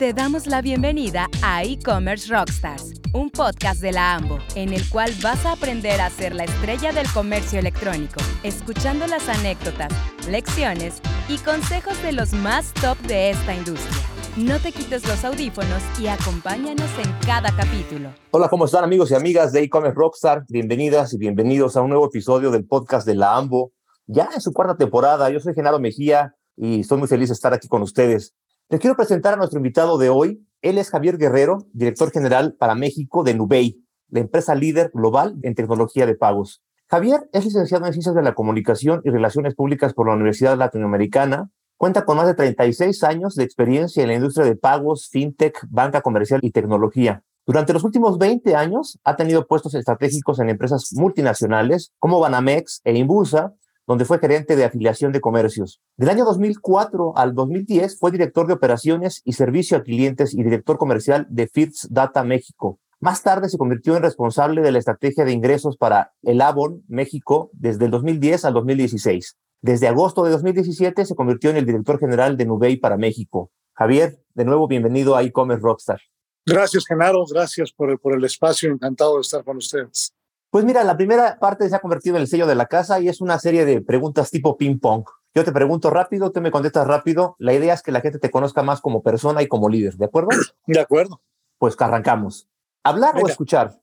Te damos la bienvenida a E-Commerce Rockstars, un podcast de la AMBO, en el cual vas a aprender a ser la estrella del comercio electrónico, escuchando las anécdotas, lecciones y consejos de los más top de esta industria. No te quites los audífonos y acompáñanos en cada capítulo. Hola, ¿cómo están amigos y amigas de E-Commerce Rockstar? Bienvenidas y bienvenidos a un nuevo episodio del podcast de la AMBO, ya en su cuarta temporada. Yo soy Genaro Mejía y estoy muy feliz de estar aquí con ustedes. Les quiero presentar a nuestro invitado de hoy. Él es Javier Guerrero, director general para México de Nubei, la empresa líder global en tecnología de pagos. Javier es licenciado en Ciencias de la Comunicación y Relaciones Públicas por la Universidad Latinoamericana. Cuenta con más de 36 años de experiencia en la industria de pagos, fintech, banca comercial y tecnología. Durante los últimos 20 años ha tenido puestos estratégicos en empresas multinacionales como Banamex e Imbursa, donde fue gerente de afiliación de comercios. Del año 2004 al 2010 fue director de operaciones y servicio a clientes y director comercial de First Data México. Más tarde se convirtió en responsable de la estrategia de ingresos para el Avon México desde el 2010 al 2016. Desde agosto de 2017 se convirtió en el director general de Nubei para México. Javier, de nuevo bienvenido a e-commerce Rockstar. Gracias, Genaro. Gracias por el, por el espacio. Encantado de estar con ustedes. Pues mira, la primera parte se ha convertido en el sello de la casa y es una serie de preguntas tipo ping-pong. Yo te pregunto rápido, tú me contestas rápido. La idea es que la gente te conozca más como persona y como líder, ¿de acuerdo? De acuerdo. Pues que arrancamos. ¿Hablar Venga. o escuchar?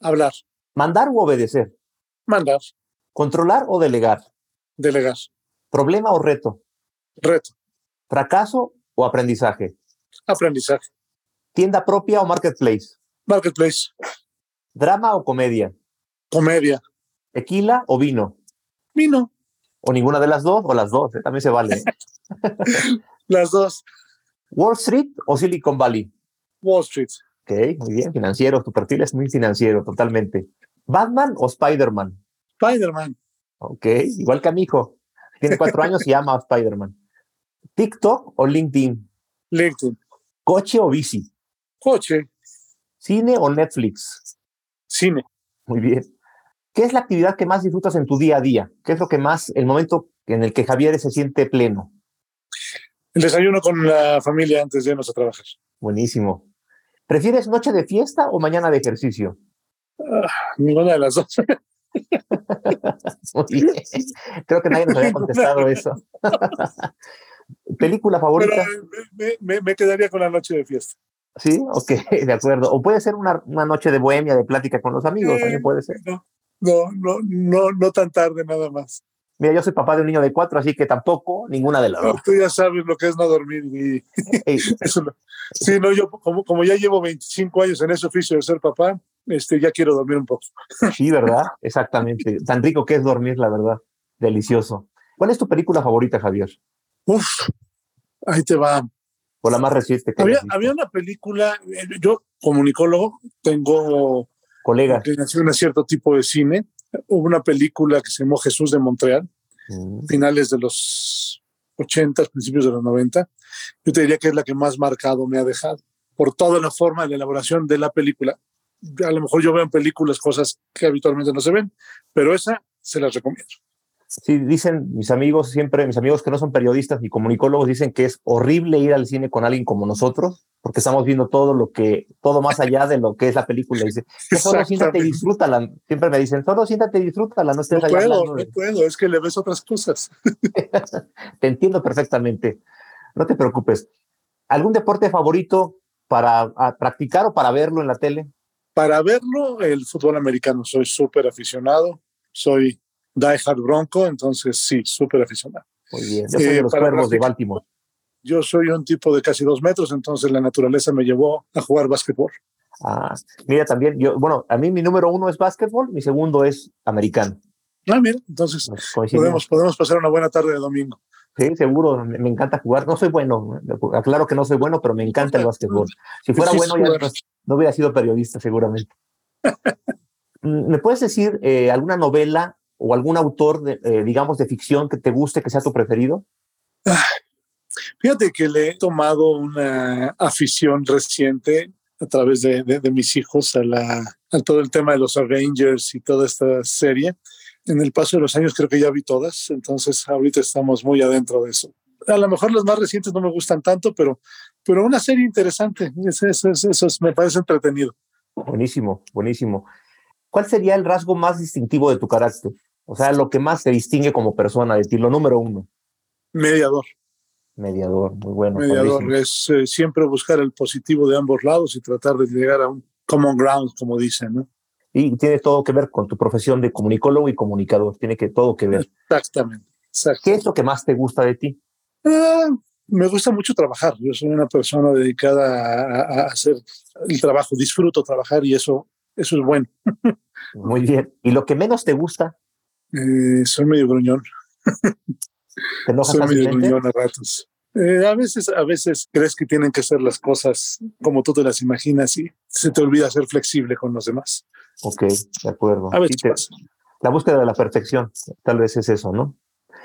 Hablar, ¿Mandar o obedecer? mandar, ¿Controlar o delegar? delegar, ¿Problema o reto? reto, ¿Fracaso o aprendizaje? aprendizaje, ¿Tienda propia o marketplace? marketplace, ¿Drama o comedia? Comedia, ¿Tequila o vino? vino, ¿O ninguna de las dos? O las dos, ¿eh? también se vale. las dos, ¿Wall Street o Silicon Valley? Wall Street, Ok, muy bien, financiero, tu perfil es muy financiero, totalmente. ¿Batman o Spider-Man? Spider-Man, Ok, igual que a mi hijo. Tiene cuatro años y ama a Spider-Man. ¿TikTok o LinkedIn? LinkedIn, ¿Coche o bici? coche, ¿Cine o Netflix? cine, Muy bien. ¿Qué es la actividad que más disfrutas en tu día a día? ¿Qué es lo que más, el momento en el que Javier se siente pleno? el desayuno con la familia antes de irnos a trabajar. Buenísimo. ¿Prefieres noche de fiesta o mañana de ejercicio? Ah, ninguna de las dos. Muy bien. Creo que nadie nos había contestado eso. ¿Película favorita? me, me- me quedaría con la noche de fiesta. Sí, ok, de acuerdo. O puede ser una, una noche de bohemia, de plática con los amigos, Eh, también puede ser. No, no, no, no, no tan tarde nada más. Mira, yo soy papá de un niño de cuatro, así que tampoco ninguna de las No, dos. tú ya sabes lo que es no dormir y eso no. Sí, no, yo como, como ya llevo 25 años en ese oficio de ser papá, este, ya quiero dormir un poco. sí, ¿verdad? Exactamente. Tan rico que es dormir, la verdad. Delicioso. ¿Cuál es tu película favorita, Javier? Uf, ahí te va. O la más reciente que Había, había una película, eh, yo comunicólogo, tengo Colega. inclinación a cierto tipo de cine. Hubo una película que se llamó Jesús de Montreal, Mm, finales de los 80, principios de los 90. Yo te diría que es la que más marcado me ha dejado, por toda la forma de la elaboración de la película. A lo mejor yo veo en películas cosas que habitualmente no se ven, pero esa se las recomiendo. Sí, dicen mis amigos siempre, mis amigos que no son periodistas ni comunicólogos, dicen que es horrible ir al cine con alguien como nosotros, porque estamos viendo todo lo que, todo más allá de lo que es la película. Dice, "Que solo siéntate y disfrútala. Siempre me dicen, solo siéntate y disfrútala, no estés No puedo, no de-". puedo, es que le ves otras cosas. Te entiendo perfectamente. No te preocupes. ¿Algún deporte favorito para practicar o para verlo en la tele? Para verlo, el fútbol americano, soy súper aficionado, soy diehard bronco, entonces sí, súper aficionado. Muy bien. Yo soy Eh, de los cuervos de Baltimore. Yo soy un tipo de casi dos metros, entonces la naturaleza me llevó a jugar básquetbol. Ah, mira, también, yo, bueno, a mí mi número uno es básquetbol, mi segundo es americano. Ah, mira, entonces podemos, podemos pasar una buena tarde de domingo. Sí, seguro, me, me encanta jugar. No soy bueno, ¿no? aclaro que no soy bueno, pero me encanta el básquetbol. Si fuera Sí, bueno, ya no hubiera sido periodista, seguramente. Mm, ¿Me puedes decir eh, alguna novela o algún autor, de, eh, digamos, de ficción que te guste, que sea tu preferido? Fíjate que le he tomado una afición reciente a través de, de- de mis hijos a, la, a todo el tema de los Avengers y toda esta serie. En el paso de los años creo que ya vi todas, entonces ahorita estamos muy adentro de eso. A lo mejor las más recientes no me gustan tanto, pero pero una serie interesante. Eso, eso, eso, me parece entretenido. Buenísimo, buenísimo. ¿Cuál sería el rasgo más distintivo de tu carácter? O sea, lo que más te distingue como persona de ti, lo número uno. Mediador. Mediador, muy bueno. Mediador es eh, siempre buscar el positivo de ambos lados y tratar de llegar a un common ground, como dicen, ¿no? Y tiene todo que ver con tu profesión de comunicólogo y comunicador, tiene que todo que ver. Exactamente. ¿Qué es lo que más te gusta de ti? Ah, me gusta mucho trabajar. Yo soy una persona dedicada a, hacer el trabajo, disfruto trabajar y eso, eso es bueno. Muy bien. ¿Y lo que menos te gusta? Eh, soy medio gruñón. ¿Te enojas soy medio gruñón a ratos. Eh, a veces, a veces crees que tienen que ser las cosas como tú te las imaginas y se te olvida ser flexible con los demás. Ok, de acuerdo. A veces La búsqueda de la perfección, tal vez es eso, ¿no?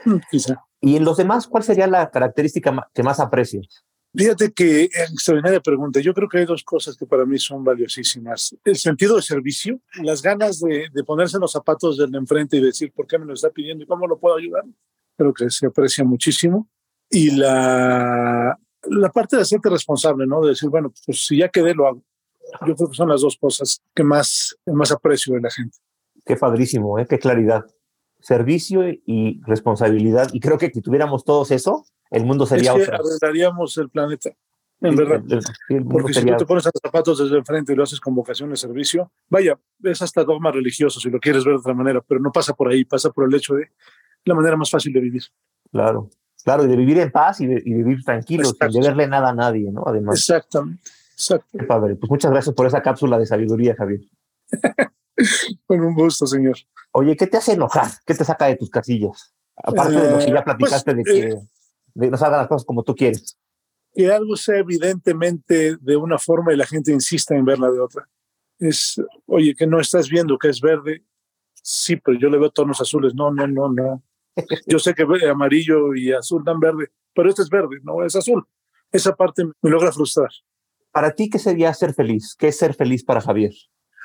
Mm, quizá. ¿Y en los demás cuál sería la característica que más aprecias? Fíjate que extraordinaria pregunta. Yo creo que hay dos cosas que para mí son valiosísimas. El sentido de servicio, las ganas de, de ponerse los zapatos del de enfrente y decir por qué me lo está pidiendo y cómo lo puedo ayudar. Creo que se aprecia muchísimo. Y la, la parte de hacerte responsable, ¿no? De decir, bueno, pues si ya quedé, lo hago. Yo creo que son las dos cosas que más, más aprecio de la gente. Qué padrísimo, ¿eh? qué claridad servicio y responsabilidad. Y creo que si tuviéramos todos eso, el mundo sería es que arreglaríamos el planeta. En verdad. Porque si tú te pones a los zapatos desde enfrente y lo haces con vocación de servicio, vaya, es hasta dogma religioso si lo quieres ver de otra manera, pero no pasa por ahí, pasa por el hecho de la manera más fácil de vivir. Claro, claro, y de vivir en paz y, de, y vivir tranquilo, sin deberle nada a nadie, ¿no? Además. Exactamente. Exacto. Qué padre. Pues muchas gracias por esa cápsula de sabiduría, Javier. Con un gusto, señor. Oye, ¿qué te hace enojar? ¿Qué te saca de tus casillas? Aparte eh, de lo que ya platicaste pues, de que eh, de nos hagan las cosas como tú quieres. Que algo sea evidentemente de una forma y la gente insista en verla de otra. Es, oye, que no estás viendo que es verde. Sí, pero yo le veo tonos azules. No, no, no, no. Yo sé que amarillo y azul dan verde, pero este es verde, no es azul. Esa parte me logra frustrar. Para ti, ¿qué sería ser feliz? ¿Qué es ser feliz para Javier?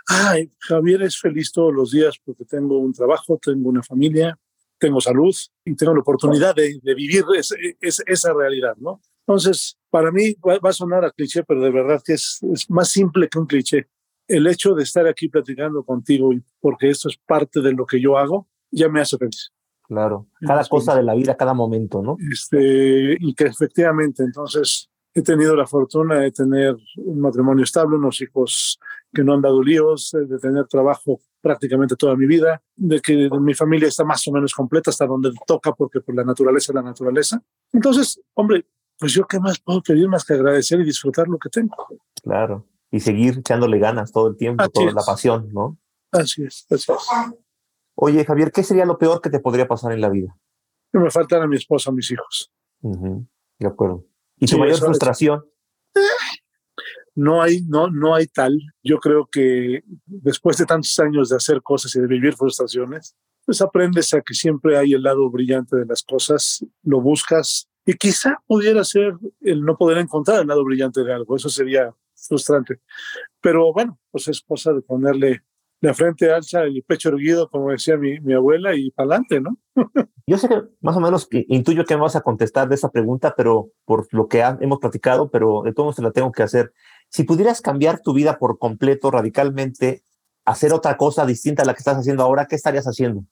ay, Javier es feliz todos los días porque tengo un trabajo, tengo una familia, tengo salud y tengo la oportunidad de, de vivir es, es, esa realidad, ¿no? Entonces, para mí va, va, a sonar a cliché, pero de verdad que es, es más simple que un cliché. El hecho de estar aquí platicando contigo, porque esto es parte de lo que yo hago, ya me hace feliz. Claro, cada cosa de la vida, cada momento, ¿no? Este, y que efectivamente, entonces, he tenido la fortuna de tener un matrimonio estable, unos hijos que no han dado líos, de tener trabajo prácticamente toda mi vida, de que mi familia está más o menos completa hasta donde toca, porque por la naturaleza es la naturaleza. Entonces, hombre, pues yo qué más puedo pedir más que agradecer y disfrutar lo que tengo. Claro, y seguir echándole ganas todo el tiempo, así toda es. la pasión, ¿no? Así es, así es. Oye, Javier, ¿qué sería lo peor que te podría pasar en la vida? Que me faltan a mi esposa, a mis hijos. Uh -huh. De acuerdo. ¿Y tu sí, mayor frustración? No hay, no, no hay tal. Yo creo que después de tantos años de hacer cosas y de vivir frustraciones, pues aprendes a que siempre hay el lado brillante de las cosas, lo buscas y quizá pudiera ser el no poder encontrar el lado brillante de algo. Eso sería frustrante. Pero bueno, pues es cosa de ponerle la frente alza, el pecho erguido, como decía mi, mi abuela, y para adelante, ¿no? Yo sé que más o menos intuyo que me vas a contestar de esa pregunta, pero por lo que hemos platicado, pero de todos modos te la tengo que hacer. Si pudieras cambiar tu vida por completo, radicalmente, hacer otra cosa distinta a la que estás haciendo ahora, ¿qué estarías haciendo?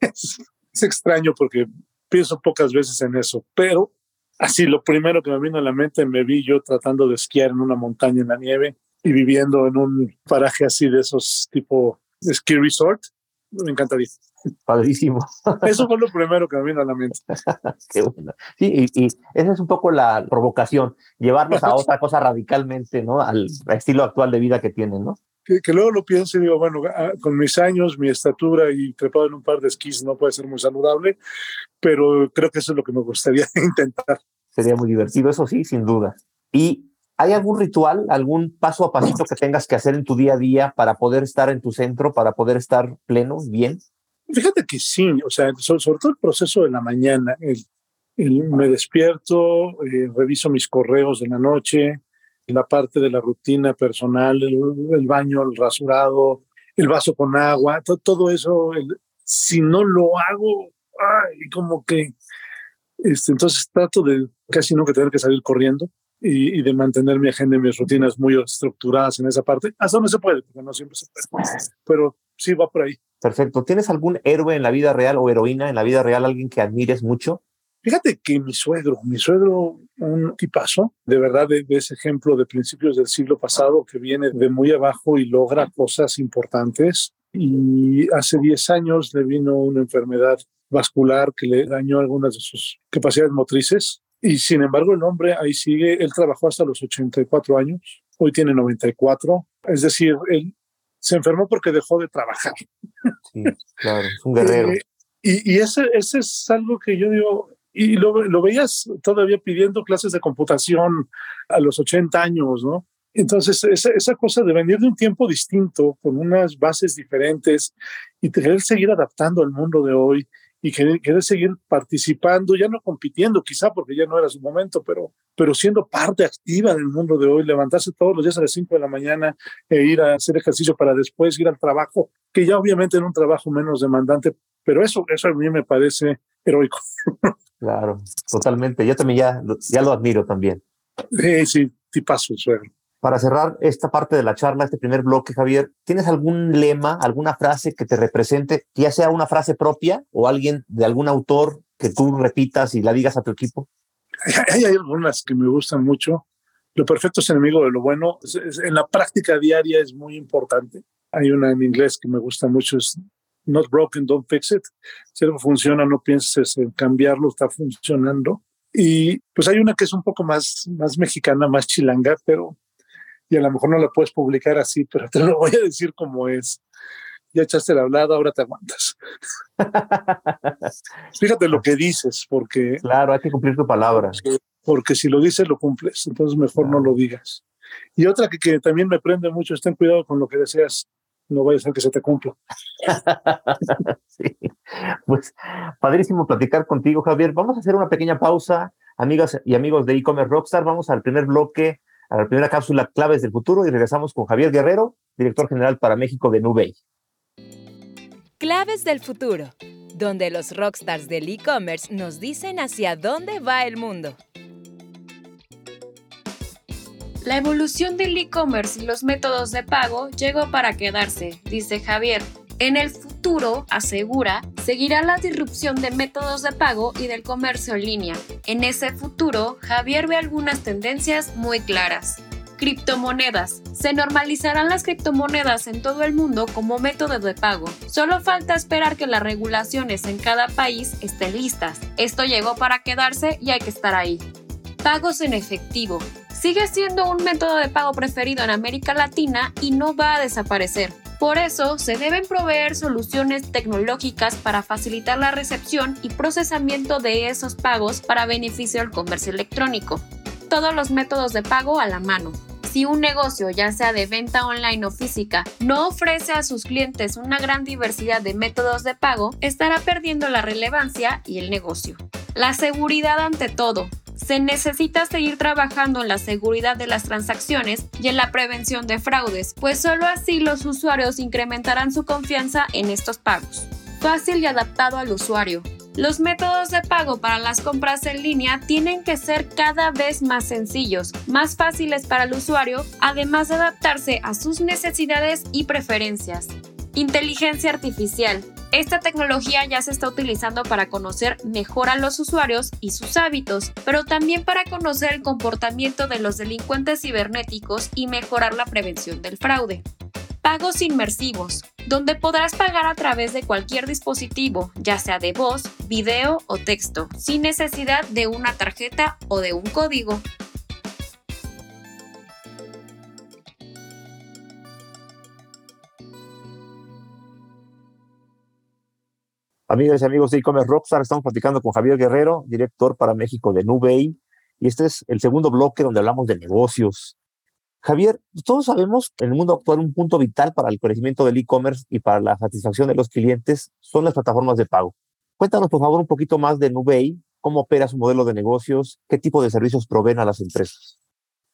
es, extraño porque pienso pocas veces en eso, pero así lo primero que me vino a la mente, me vi yo tratando de esquiar en una montaña en la nieve y viviendo en un paraje así de esos tipo ski resort, me encantaría. Padrísimo. Eso fue lo primero que me vino a la mente. Qué bueno. Sí, y, y, esa es un poco la provocación, llevarlos a otra cosa radicalmente, ¿no? Al estilo actual de vida que tienen, ¿no? Que, que, luego lo pienso y digo, bueno, ah, con mis años, mi estatura y trepado en un par de esquís no puede ser muy saludable, pero creo que eso es lo que me gustaría intentar. Sería muy divertido, eso sí, sin duda. Y ¿Hay algún ritual, algún paso a pasito que tengas que hacer en tu día a día para poder estar en tu centro, para poder estar pleno, bien? Fíjate que sí, o sea, sobre, sobre todo el proceso de la mañana. El, me despierto, eh, reviso mis correos de la noche, la parte de la rutina personal, el, baño, el rasurado, el vaso con agua, to, todo eso, si no lo hago, ay, como que, este, entonces trato de casi nunca tener que salir corriendo y, de mantener mi agenda y mis rutinas muy estructuradas en esa parte. Hasta donde se puede, porque no siempre se puede. Pero sí va por ahí. Perfecto. ¿Tienes algún héroe en la vida real o heroína en la vida real, alguien que admires mucho? Fíjate que mi suegro, mi suegro, un tipazo, de verdad, de, ese ejemplo de principios del siglo pasado que viene de muy abajo y logra cosas importantes. Y hace 10 años le vino una enfermedad vascular que le dañó algunas de sus capacidades motrices. Y sin embargo, el hombre ahí sigue. Él trabajó hasta los 84 años. Hoy tiene 94. Es decir, él se enfermó porque dejó de trabajar. Sí, claro, es un guerrero. Eh, y, y ese, ese es algo que yo digo, y lo, lo, veías todavía pidiendo clases de computación a los 80 años, ¿no? Entonces, esa, esa cosa de venir de un tiempo distinto, con unas bases diferentes y querer seguir adaptando al mundo de hoy y querer, querer, seguir participando, ya no compitiendo quizá porque ya no era su momento, pero, pero siendo parte activa del mundo de hoy, levantarse todos los días a las 5 de la mañana e ir a hacer ejercicio para después ir al trabajo, que ya obviamente era un trabajo menos demandante, pero eso, eso a mí me parece heroico. Claro, totalmente. Yo también ya, ya lo admiro también. Sí, sí, tipazo, suegro. Para cerrar esta parte de la charla, este primer bloque, Javier, ¿tienes algún lema, alguna frase que te represente, ya sea una frase propia o alguien de algún autor que tú repitas y la digas a tu equipo? Hay, hay algunas que me gustan mucho. Lo perfecto es enemigo de lo bueno. en la práctica diaria es muy importante. Hay una en inglés que me gusta mucho, es not broken, don't fix it. Si algo funciona, no pienses en cambiarlo, está funcionando. Y pues hay una que es un poco más, más mexicana, más chilanga, pero, y a lo mejor no la puedes publicar así, pero te lo voy a decir como es. Ya echaste la hablada, ahora te aguantas. Fíjate lo que dices, porque... Claro, hay que cumplir tu palabra. Porque, si lo dices, lo cumples, entonces mejor no lo digas. Y otra que, que también me prende mucho es ten cuidado con lo que deseas no vaya a ser que se te cumpla. sí. Pues padrísimo platicar contigo, Javier. Vamos a hacer una pequeña pausa, amigas y amigos de e-commerce Rockstar. Vamos al primer bloque, a la primera cápsula Claves del Futuro y regresamos con Javier Guerrero, director general para México de Nubei. Claves del Futuro, donde los rockstars del e-commerce nos dicen hacia dónde va el mundo. La evolución del e-commerce y los métodos de pago llegó para quedarse, dice Javier. En el futuro, asegura, seguirá la disrupción de métodos de pago y del comercio en línea. En ese futuro, Javier ve algunas tendencias muy claras. Criptomonedas. Se normalizarán las criptomonedas en todo el mundo como método de pago. Solo falta esperar que las regulaciones en cada país estén listas. Esto llegó para quedarse y hay que estar ahí. Pagos en efectivo sigue siendo un método de pago preferido en América Latina y no va a desaparecer. Por eso, se deben proveer soluciones tecnológicas para facilitar la recepción y procesamiento de esos pagos para beneficio del comercio electrónico. Todos los métodos de pago a la mano. Si un negocio, ya sea de venta online o física, no ofrece a sus clientes una gran diversidad de métodos de pago, estará perdiendo la relevancia y el negocio. La seguridad ante todo se necesita seguir trabajando en la seguridad de las transacciones y en la prevención de fraudes, pues solo así los usuarios incrementarán su confianza en estos pagos. Fácil y adaptado al usuario. Los métodos de pago para las compras en línea tienen que ser cada vez más sencillos, más fáciles para el usuario, además de adaptarse a sus necesidades y preferencias. Inteligencia artificial. Esta tecnología ya se está utilizando para conocer mejor a los usuarios y sus hábitos, pero también para conocer el comportamiento de los delincuentes cibernéticos y mejorar la prevención del fraude. Pagos inmersivos, donde podrás pagar a través de cualquier dispositivo, ya sea de voz, video o texto, sin necesidad de una tarjeta o de un código. Amigas y amigos de e-commerce Rockstar, estamos platicando con Javier Guerrero, director para México de Nubei, y este es el segundo bloque donde hablamos de negocios. Javier, todos sabemos en el mundo actual un punto vital para el crecimiento del e-commerce y para la satisfacción de los clientes son las plataformas de pago. Cuéntanos, por favor, un poquito más de Nubei, cómo opera su modelo de negocios, qué tipo de servicios proveen a las empresas.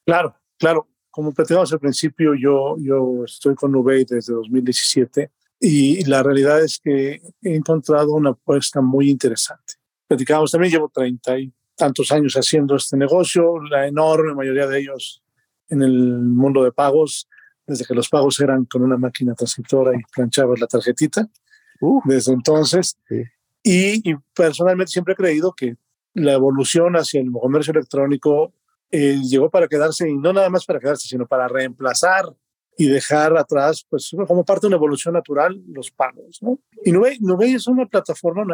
Claro, claro. Como platicamos al principio, yo, yo estoy con Nubei desde 2017 y la realidad es que he encontrado una apuesta muy interesante. Platicamos también, llevo 33 tantos años haciendo este negocio, la enorme mayoría de ellos en el mundo de pagos, desde que los pagos eran con una máquina transcriptora y planchabas la tarjetita, uh. desde entonces. Y, personalmente siempre he creído que la evolución hacia el comercio electrónico eh, llegó para quedarse y no nada más para quedarse, sino para reemplazar y dejar atrás, pues como parte de una evolución natural, los pagos. ¿no? Y Nubey, Nubey es una plataforma,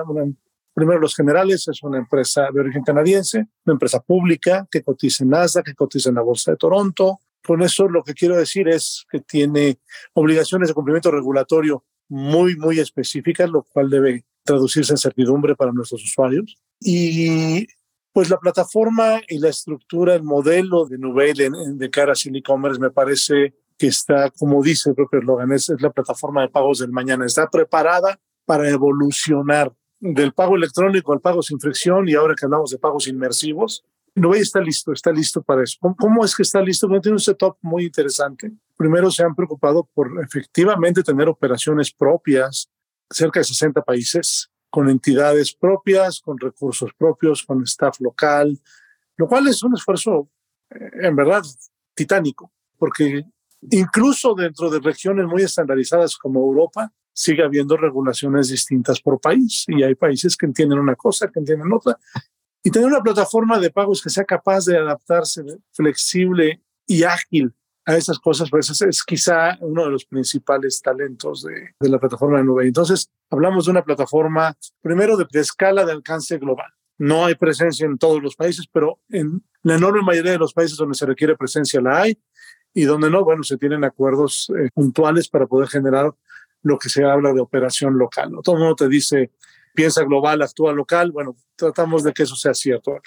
primero los generales, es una empresa de origen canadiense, una empresa pública que cotiza en Nasdaq, que cotiza en la Bolsa de Toronto. Con eso lo que quiero decir es que tiene obligaciones de cumplimiento regulatorio muy, muy específicas, lo cual debe traducirse en certidumbre para nuestros usuarios. Y pues la plataforma y la estructura, el modelo de Nubey de, cara a e-commerce me parece que está, como dice el propio eslogan, es, la plataforma de pagos del mañana. Está preparada para evolucionar del pago electrónico al pago sin fricción y ahora que hablamos de pagos inmersivos, Nubey está listo, está listo para eso. ¿Cómo es que está listo? Bueno, tiene un setup muy interesante. Primero se han preocupado por efectivamente tener operaciones propias, cerca de 60 países, con entidades propias, con recursos propios, con staff local, lo cual es un esfuerzo, eh, en verdad, titánico, porque Incluso dentro de regiones muy estandarizadas como Europa, sigue habiendo regulaciones distintas por país y hay países que entienden una cosa, que entienden otra. Y tener una plataforma de pagos que sea capaz de adaptarse flexible y ágil a esas cosas, pues es, quizá uno de los principales talentos de, de, la plataforma de nube. Entonces, hablamos de una plataforma, primero, de escala de alcance global. No hay presencia en todos los países, pero en la enorme mayoría de los países donde se requiere presencia la hay y donde no, bueno, se tienen acuerdos eh, puntuales para poder generar lo que se habla de operación local. ¿no? Todo el mundo te dice, piensa global, actúa local. Bueno, tratamos de que eso sea cierto.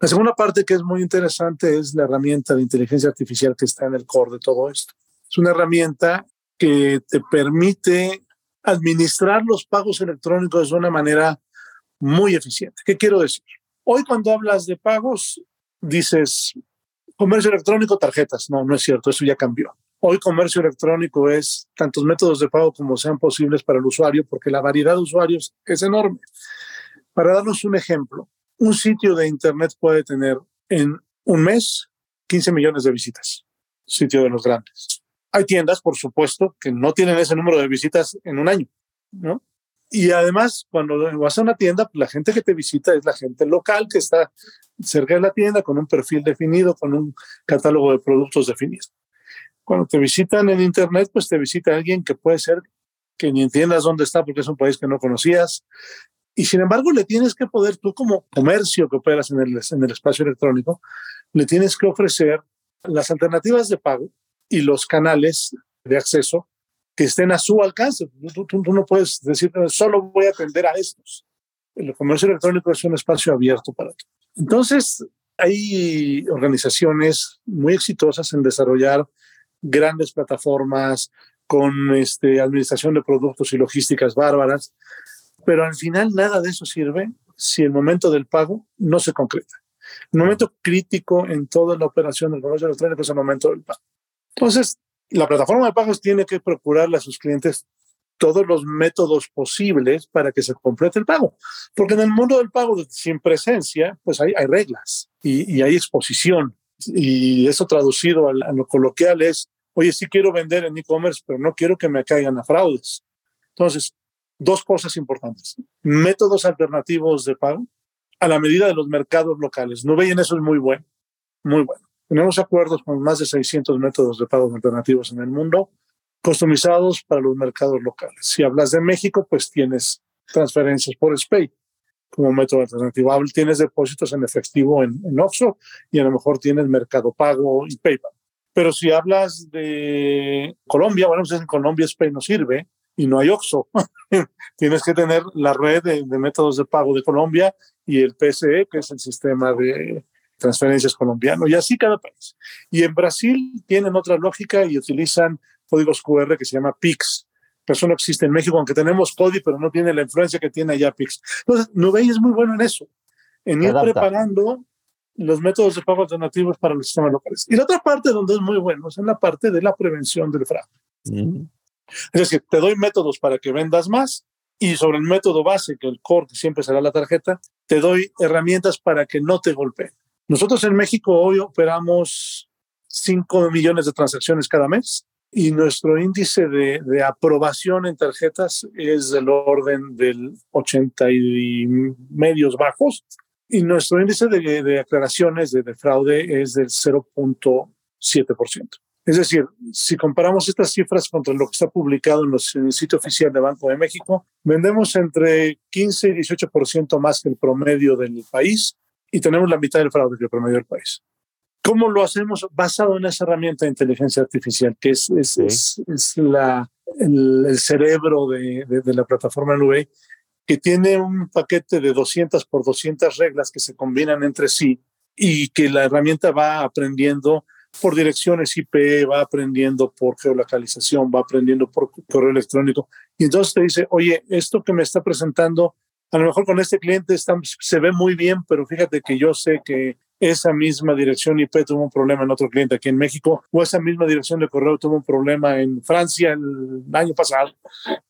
La segunda parte que es muy interesante es la herramienta de inteligencia artificial que está en el core de todo esto. Es una herramienta que te permite administrar los pagos electrónicos de una manera muy eficiente. ¿Qué quiero decir? Hoy cuando hablas de pagos, dices, comercio electrónico, tarjetas. No, no es cierto, eso ya cambió. Hoy comercio electrónico es tantos métodos de pago como sean posibles para el usuario, porque la variedad de usuarios es enorme. Para darnos un ejemplo, un sitio de Internet puede tener en un mes 15 millones de visitas, sitio de los grandes. Hay tiendas, por supuesto, que no tienen ese número de visitas en un año, ¿no? Y además, cuando vas a una tienda, la gente que te visita es la gente local que está cerca de la tienda con un perfil definido, con un catálogo de productos definido. Cuando te visitan en Internet, pues te visita alguien que puede ser que ni entiendas dónde está porque es un país que no conocías. Y sin embargo, le tienes que poder, tú como comercio que operas en el, en el espacio electrónico, le tienes que ofrecer las alternativas de pago y los canales de acceso que estén a su alcance. Tú, tú, tú no puedes decir, solo voy a atender a estos. El comercio electrónico es un espacio abierto para todos. Entonces, hay organizaciones muy exitosas en desarrollar grandes plataformas con este, administración de productos y logísticas bárbaras, pero al final nada de eso sirve si el momento del pago no se concreta. El momento crítico en toda la operación del comercio electrónico es el momento del pago. Entonces, la plataforma de pagos tiene que procurarle a sus clientes todos los métodos posibles para que se complete el pago. Porque en el mundo del pago sin presencia, pues hay, reglas y, y, hay exposición. Y eso traducido a, a, lo coloquial es, oye, sí quiero vender en e-commerce, pero no quiero que me caigan a fraudes. Entonces, dos cosas importantes. Métodos alternativos de pago a la medida de los mercados locales. No vean eso es muy bueno, muy bueno. Tenemos acuerdos con más de 600 métodos de pago alternativos en el mundo customizados para los mercados locales. Si hablas de México, pues tienes transferencias por SPAY como método alternativo. Tienes depósitos en efectivo en, en y a lo mejor tienes Mercado Pago y PayPal. Pero si hablas de Colombia, bueno, pues en Colombia SPAY no sirve y no hay Oxxo. tienes que tener la red de, de métodos de pago de Colombia y el PSE, que es el sistema de transferencias colombiano, y así cada país. Y en Brasil tienen otra lógica y utilizan códigos QR que se llama PIX. Eso no existe en México, aunque tenemos CODI, pero no tiene la influencia que tiene allá PIX. Entonces, Nubey es muy bueno en eso, en ir preparando los métodos de pago alternativos para los sistemas locales. Y la otra parte donde es muy bueno es en la parte de la prevención del fraude. Mm. Es decir, te doy métodos para que vendas más y sobre el método base, que el core, que siempre será la tarjeta, te doy herramientas para que no te golpeen. Nosotros en México hoy operamos 5 millones de transacciones cada mes y nuestro índice de, de, aprobación en tarjetas es del orden del 80 y medios bajos y nuestro índice de, de aclaraciones de, de, fraude es del 0.7%. Es decir, si comparamos estas cifras contra lo que está publicado en, los, en el sitio oficial de Banco de México, vendemos entre 15 y 18% más que el promedio del país y tenemos la mitad del fraude que el promedio del país. ¿Cómo lo hacemos? Basado en esa herramienta de inteligencia artificial, que es, es, sí. es, es la, el, el, cerebro de, de, de la plataforma nube, que tiene un paquete de 200 por 200 reglas que se combinan entre sí y que la herramienta va aprendiendo por direcciones IP, va aprendiendo por geolocalización, va aprendiendo por correo electrónico. Y entonces te dice, oye, esto que me está presentando, a lo mejor con este cliente está, se ve muy bien, pero fíjate que yo sé que esa misma dirección IP tuvo un problema en otro cliente aquí en México, o esa misma dirección de correo tuvo un problema en Francia el año pasado.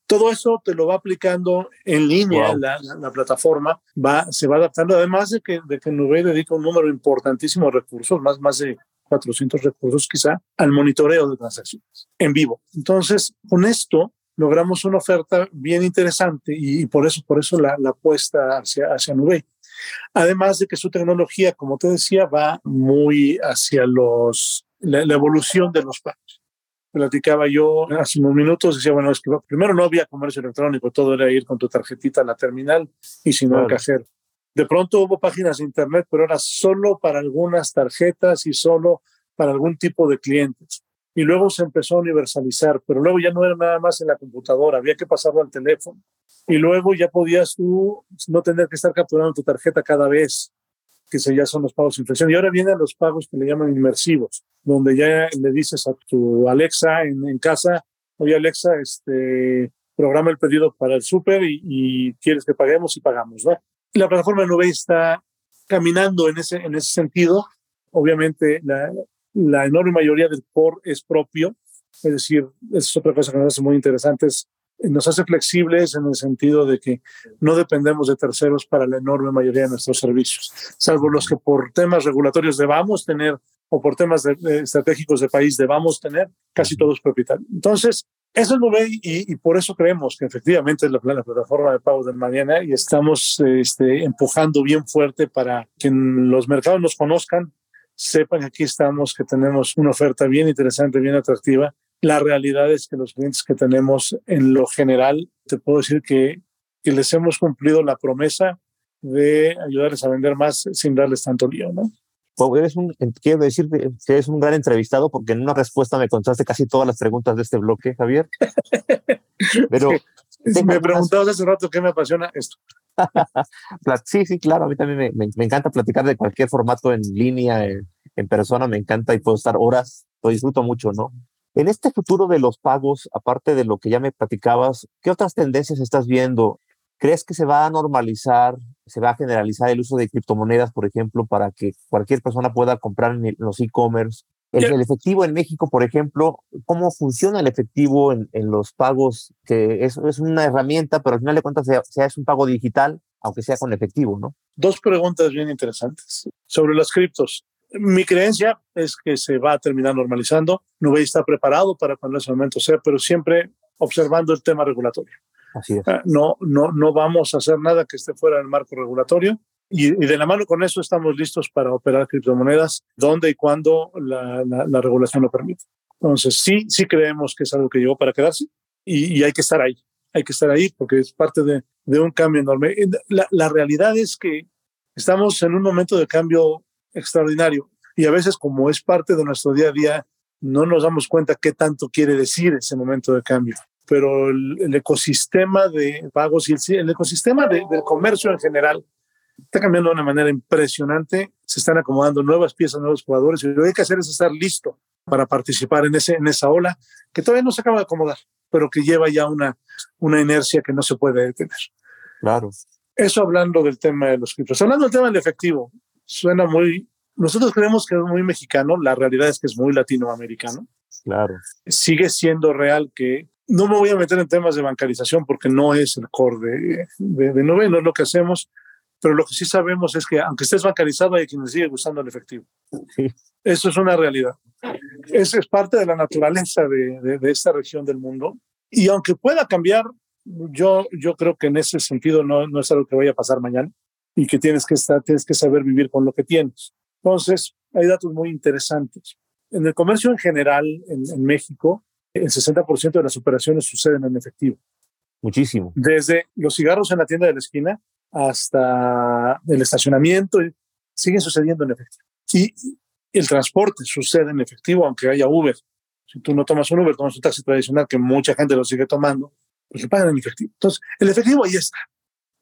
Todo eso te lo va aplicando en línea wow. la, la, la, plataforma, va, se va adaptando, además de que, de que Nube dedica un número importantísimo de recursos, más, más de 400 recursos quizá, al monitoreo de transacciones en vivo. Entonces, con esto logramos una oferta bien interesante y, y por eso, por eso la, la apuesta hacia, hacia Nube. Además de que su tecnología, como te decía, va muy hacia los, la, la evolución de los pagos. Platicaba yo hace unos minutos, decía, bueno, es que primero no había comercio electrónico, todo era ir con tu tarjetita a la terminal y si no al cajero. De pronto hubo páginas de internet, pero era solo para algunas tarjetas y solo para algún tipo de clientes. Y luego se empezó a universalizar, pero luego ya no era nada más en la computadora, había que pasarlo al teléfono. Y luego ya podías tú no tener que estar capturando tu tarjeta cada vez, que ya son los pagos de inflexión. Y ahora vienen los pagos que le llaman inmersivos, donde ya le dices a tu Alexa en, en casa, oye Alexa, este, programa el pedido para el súper y, y quieres que paguemos y pagamos, ¿no? la plataforma Nube está caminando en ese, en ese sentido. Obviamente, la, la enorme mayoría del core es propio, es decir, es otra cosa que nos hace muy interesante, es, nos hace flexibles en el sentido de que no dependemos de terceros para la enorme mayoría de nuestros servicios, salvo los que por temas regulatorios debamos tener o por temas estratégicos de país debamos tener, casi todos propietarios. Entonces, eso es lo ve y, por eso creemos que efectivamente es la, la plataforma de pago del mañana y estamos este, empujando bien fuerte para que los mercados nos conozcan, sepan que aquí estamos, que tenemos una oferta bien interesante, bien atractiva. La realidad es que los clientes que tenemos en lo general, te puedo decir que, que les hemos cumplido la promesa de ayudarles a vender más sin darles tanto lío, ¿no? Pues eres un, quiero decir que eres un gran entrevistado porque en una respuesta me contaste casi todas las preguntas de este bloque, Javier. Pero me preguntabas hace rato qué me apasiona esto. Sí, sí, claro, a mí también me, me, encanta platicar de cualquier formato en línea, en, en persona, me encanta y puedo estar horas, lo disfruto mucho, ¿no? En este futuro de los pagos, aparte de lo que ya me platicabas, ¿qué otras tendencias estás viendo? ¿Crees que se va a normalizar, se va a generalizar el uso de criptomonedas, por ejemplo, para que cualquier persona pueda comprar en los e-commerce? El, el, efectivo en México, por ejemplo, ¿cómo funciona el efectivo en, en los pagos? Que es, es, una herramienta, pero al final de cuentas sea, sea, es un pago digital, aunque sea con efectivo, ¿no? Dos preguntas bien interesantes sobre las criptos. Mi creencia es que se va a terminar normalizando. Nubei está preparado para cuando ese momento sea, pero siempre observando el tema regulatorio. Así es. Uh, no, no, no vamos a hacer nada que esté fuera del marco regulatorio. Y, y, de la mano con eso estamos listos para operar criptomonedas donde y cuando la, la, la, regulación lo permite. Entonces, sí, sí creemos que es algo que llegó para quedarse y, y hay que estar ahí. Hay que estar ahí porque es parte de, de un cambio enorme. La, la, realidad es que estamos en un momento de cambio extraordinario y a veces como es parte de nuestro día a día, no nos damos cuenta qué tanto quiere decir ese momento de cambio pero el, el, ecosistema de pagos y el, el ecosistema de, del comercio en general está cambiando de una manera impresionante. Se están acomodando nuevas piezas, nuevos jugadores y lo que hay que hacer es estar listo para participar en, ese, en esa ola que todavía no se acaba de acomodar, pero que lleva ya una, una inercia que no se puede detener. Claro. Eso hablando del tema de los criptos. Hablando del tema del efectivo, suena muy... Nosotros creemos que es muy mexicano, la realidad es que es muy latinoamericano. Claro. Sigue siendo real que no me voy a meter en temas de bancarización porque no es el core de, de, de Nube, no es lo que hacemos, pero lo que sí sabemos es que aunque estés bancarizado hay quienes sigue usando el efectivo. Sí. Eso es una realidad. Eso es parte de la naturaleza de, de, de, esta región del mundo. Y aunque pueda cambiar, yo, yo creo que en ese sentido no, no es algo que vaya a pasar mañana y que tienes que, estar, tienes que saber vivir con lo que tienes. Entonces, hay datos muy interesantes. En el comercio en general, en, en México, el 60% de las operaciones suceden en efectivo. Muchísimo. Desde los cigarros en la tienda de la esquina hasta el estacionamiento, siguen sucediendo en efectivo. Y el transporte sucede en efectivo, aunque haya Uber. Si tú no tomas un Uber, tomas un taxi tradicional, que mucha gente lo sigue tomando, pues se pagan en efectivo. Entonces, el efectivo ahí está.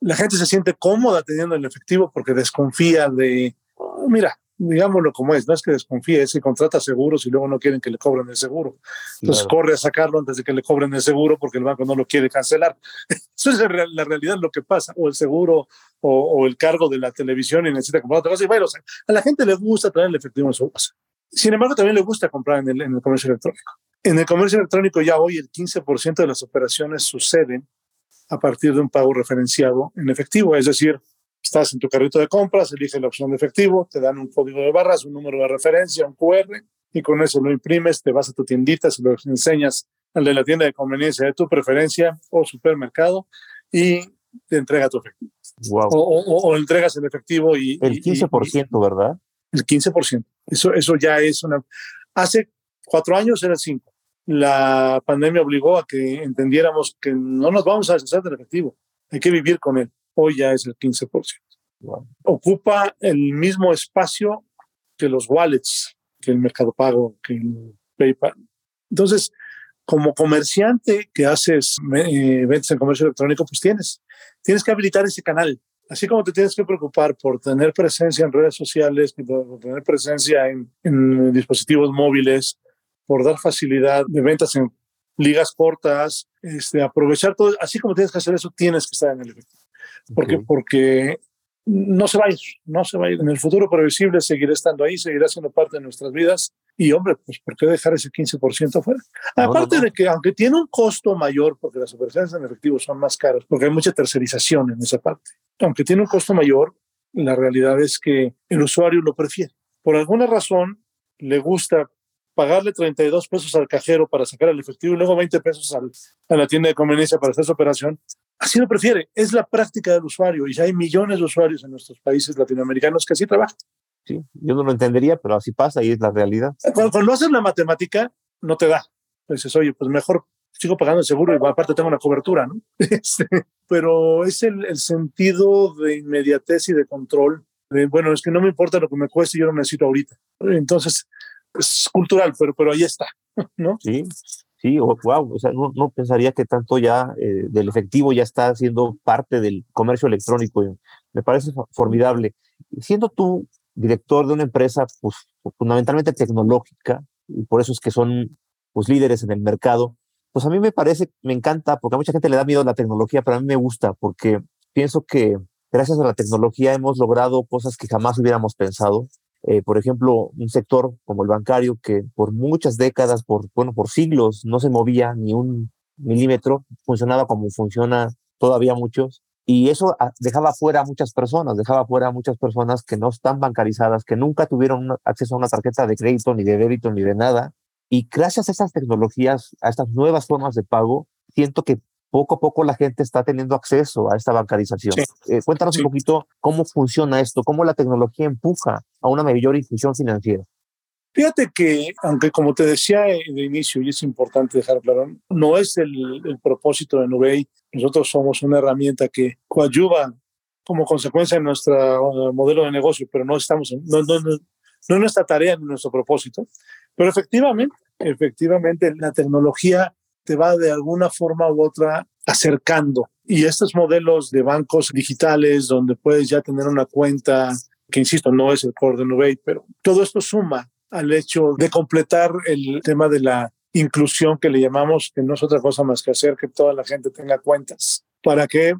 La gente se siente cómoda teniendo el efectivo porque desconfía de, oh, mira, digámoslo como es, no es que desconfíe, es que contrata seguros y luego no quieren que le cobren el seguro. Entonces claro. corre a sacarlo antes de que le cobren el seguro porque el banco no lo quiere cancelar. Eso es la realidad lo que pasa, o el seguro o, o el cargo de la televisión y necesita comprar otra cosa. Y bueno, o sea, a la gente le gusta traer el efectivo en su casa. Sin embargo, también le gusta comprar en el, en el comercio electrónico. En el comercio electrónico ya hoy el 15% de las operaciones suceden a partir de un pago referenciado en efectivo, es decir, Estás en tu carrito de compras, elige la opción de efectivo, te dan un código de barras, un número de referencia, un QR, y con eso lo imprimes, te vas a tu tiendita, se lo enseñas al de la tienda de conveniencia de tu preferencia o supermercado y te entrega tu efectivo. Wow. O, o, o, entregas el efectivo y... El 15%, y, ¿verdad? El 15%. Eso, eso ya es una... Hace cuatro años era el 5. La pandemia obligó a que entendiéramos que no nos vamos a deshacer del efectivo, hay que vivir con él hoy ya es el 15%. Wow. Ocupa el mismo espacio que los wallets, que el Mercado Pago, que el PayPal. Entonces, como comerciante que haces eh, ventas en comercio electrónico, pues tienes, tienes que habilitar ese canal. Así como te tienes que preocupar por tener presencia en redes sociales, por tener presencia en, en dispositivos móviles, por dar facilidad de ventas en ligas cortas, este, aprovechar todo, así como tienes que hacer eso, tienes que estar en el efectivo. Porque, okay. porque no se va a ir, no se va a ir. En el futuro previsible seguirá estando ahí, seguirá siendo parte de nuestras vidas. Y hombre, pues ¿por qué dejar ese 15% fuera? No, Aparte no, no. de que aunque tiene un costo mayor, porque las operaciones en efectivo son más caras, porque hay mucha tercerización en esa parte, aunque tiene un costo mayor, la realidad es que el usuario lo prefiere. Por alguna razón le gusta pagarle 32 pesos al cajero para sacar el efectivo y luego 20 pesos al, a la tienda de conveniencia para hacer su operación, así lo prefiere. Es la práctica del usuario y hay millones de usuarios en nuestros países latinoamericanos que así trabajan. Sí, yo no lo entendería, pero así pasa y es la realidad. Cuando, cuando haces la matemática, no te da. Dices, oye, pues mejor sigo pagando el seguro y aparte tengo una cobertura, ¿no? Este, pero es el, el, sentido de inmediatez y de control. De, bueno, es que no me importa lo que me cueste, yo lo necesito ahorita. Entonces, es cultural, pero, pero ahí está, ¿no? Sí, sí, wow, o sea, no, no pensaría que tanto ya eh, del efectivo ya está siendo parte del comercio electrónico. Me parece formidable. Siendo tú director de una empresa, pues, fundamentalmente tecnológica, y por eso es que son pues, líderes en el mercado, pues a mí me parece, me encanta, porque a mucha gente le da miedo la tecnología, pero a mí me gusta, porque pienso que gracias a la tecnología hemos logrado cosas que jamás hubiéramos pensado. Eh, por ejemplo, un sector como el bancario que por muchas décadas, por, bueno, por siglos no se movía ni un milímetro, funcionaba como funciona todavía muchos. Y eso dejaba fuera a muchas personas, dejaba fuera a muchas personas que no están bancarizadas, que nunca tuvieron acceso a una tarjeta de crédito, ni de débito, ni de nada. Y gracias a estas tecnologías, a estas nuevas formas de pago, siento que poco a poco la gente está teniendo acceso a esta bancarización. Sí. Eh, cuéntanos sí. un poquito cómo funciona esto, cómo la tecnología empuja a una mayor inclusión financiera. Fíjate que, aunque como te decía de inicio, y es importante dejar claro, no es el, el propósito de Nubei, nosotros somos una herramienta que coadyuva como consecuencia de nuestro uh, modelo de negocio, pero no estamos, en, no, no, no, no nuestra tarea ni nuestro propósito. Pero efectivamente, efectivamente, la tecnología te va de alguna forma u otra acercando. Y estos modelos de bancos digitales donde puedes ya tener una cuenta, que insisto, no es el core de Nuvei, pero todo esto suma al hecho de completar el tema de la inclusión que le llamamos, que no es otra cosa más que hacer que toda la gente tenga cuentas. ¿Para qué?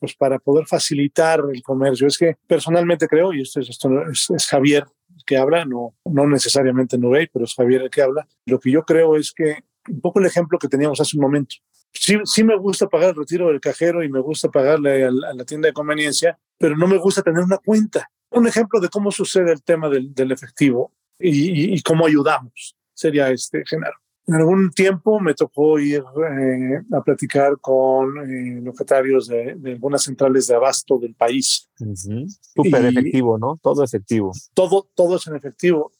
Pues para poder facilitar el comercio. Es que personalmente creo, y esto es, esto es, es Javier que habla, no, no necesariamente Nuvei, pero es Javier el que habla, lo que yo creo es que un poco el ejemplo que teníamos hace un momento. Sí, sí me gusta pagar el retiro del cajero y me gusta pagarle a la, tienda de conveniencia, pero no me gusta tener una cuenta. Un ejemplo de cómo sucede el tema del, del efectivo y, y, cómo ayudamos sería este, Genaro. En algún tiempo me tocó ir eh, a platicar con eh, locatarios de, de, algunas centrales de abasto del país. Súper efectivo, ¿no? Todo efectivo. Todo, todo es en efectivo.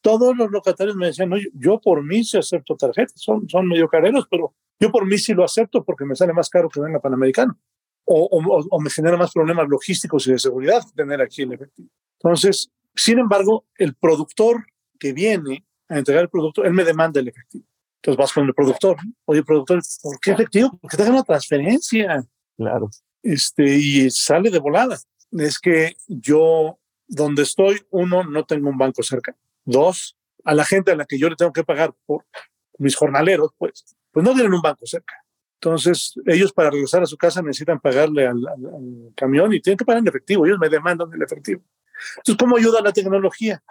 Todos los locatarios me decían, no, yo, por mí sí acepto tarjetas, son, son medio careros, pero yo por mí sí lo acepto porque me sale más caro que venga Panamericano. O, o, o me genera más problemas logísticos y de seguridad tener aquí el efectivo. Entonces, sin embargo, el productor que viene a entregar el producto, él me demanda el efectivo. Entonces vas con el productor. Oye, productor, ¿por qué efectivo? Porque te hagan una transferencia. Claro. Este, y sale de volada. Es que yo, donde estoy, uno, no tengo un banco cerca. Dos, a la gente a la que yo le tengo que pagar por mis jornaleros, pues, pues no tienen un banco cerca. Entonces, ellos para regresar a su casa necesitan pagarle al, al, al, camión y tienen que pagar en efectivo. Ellos me demandan el efectivo. Entonces, ¿cómo ayuda la tecnología?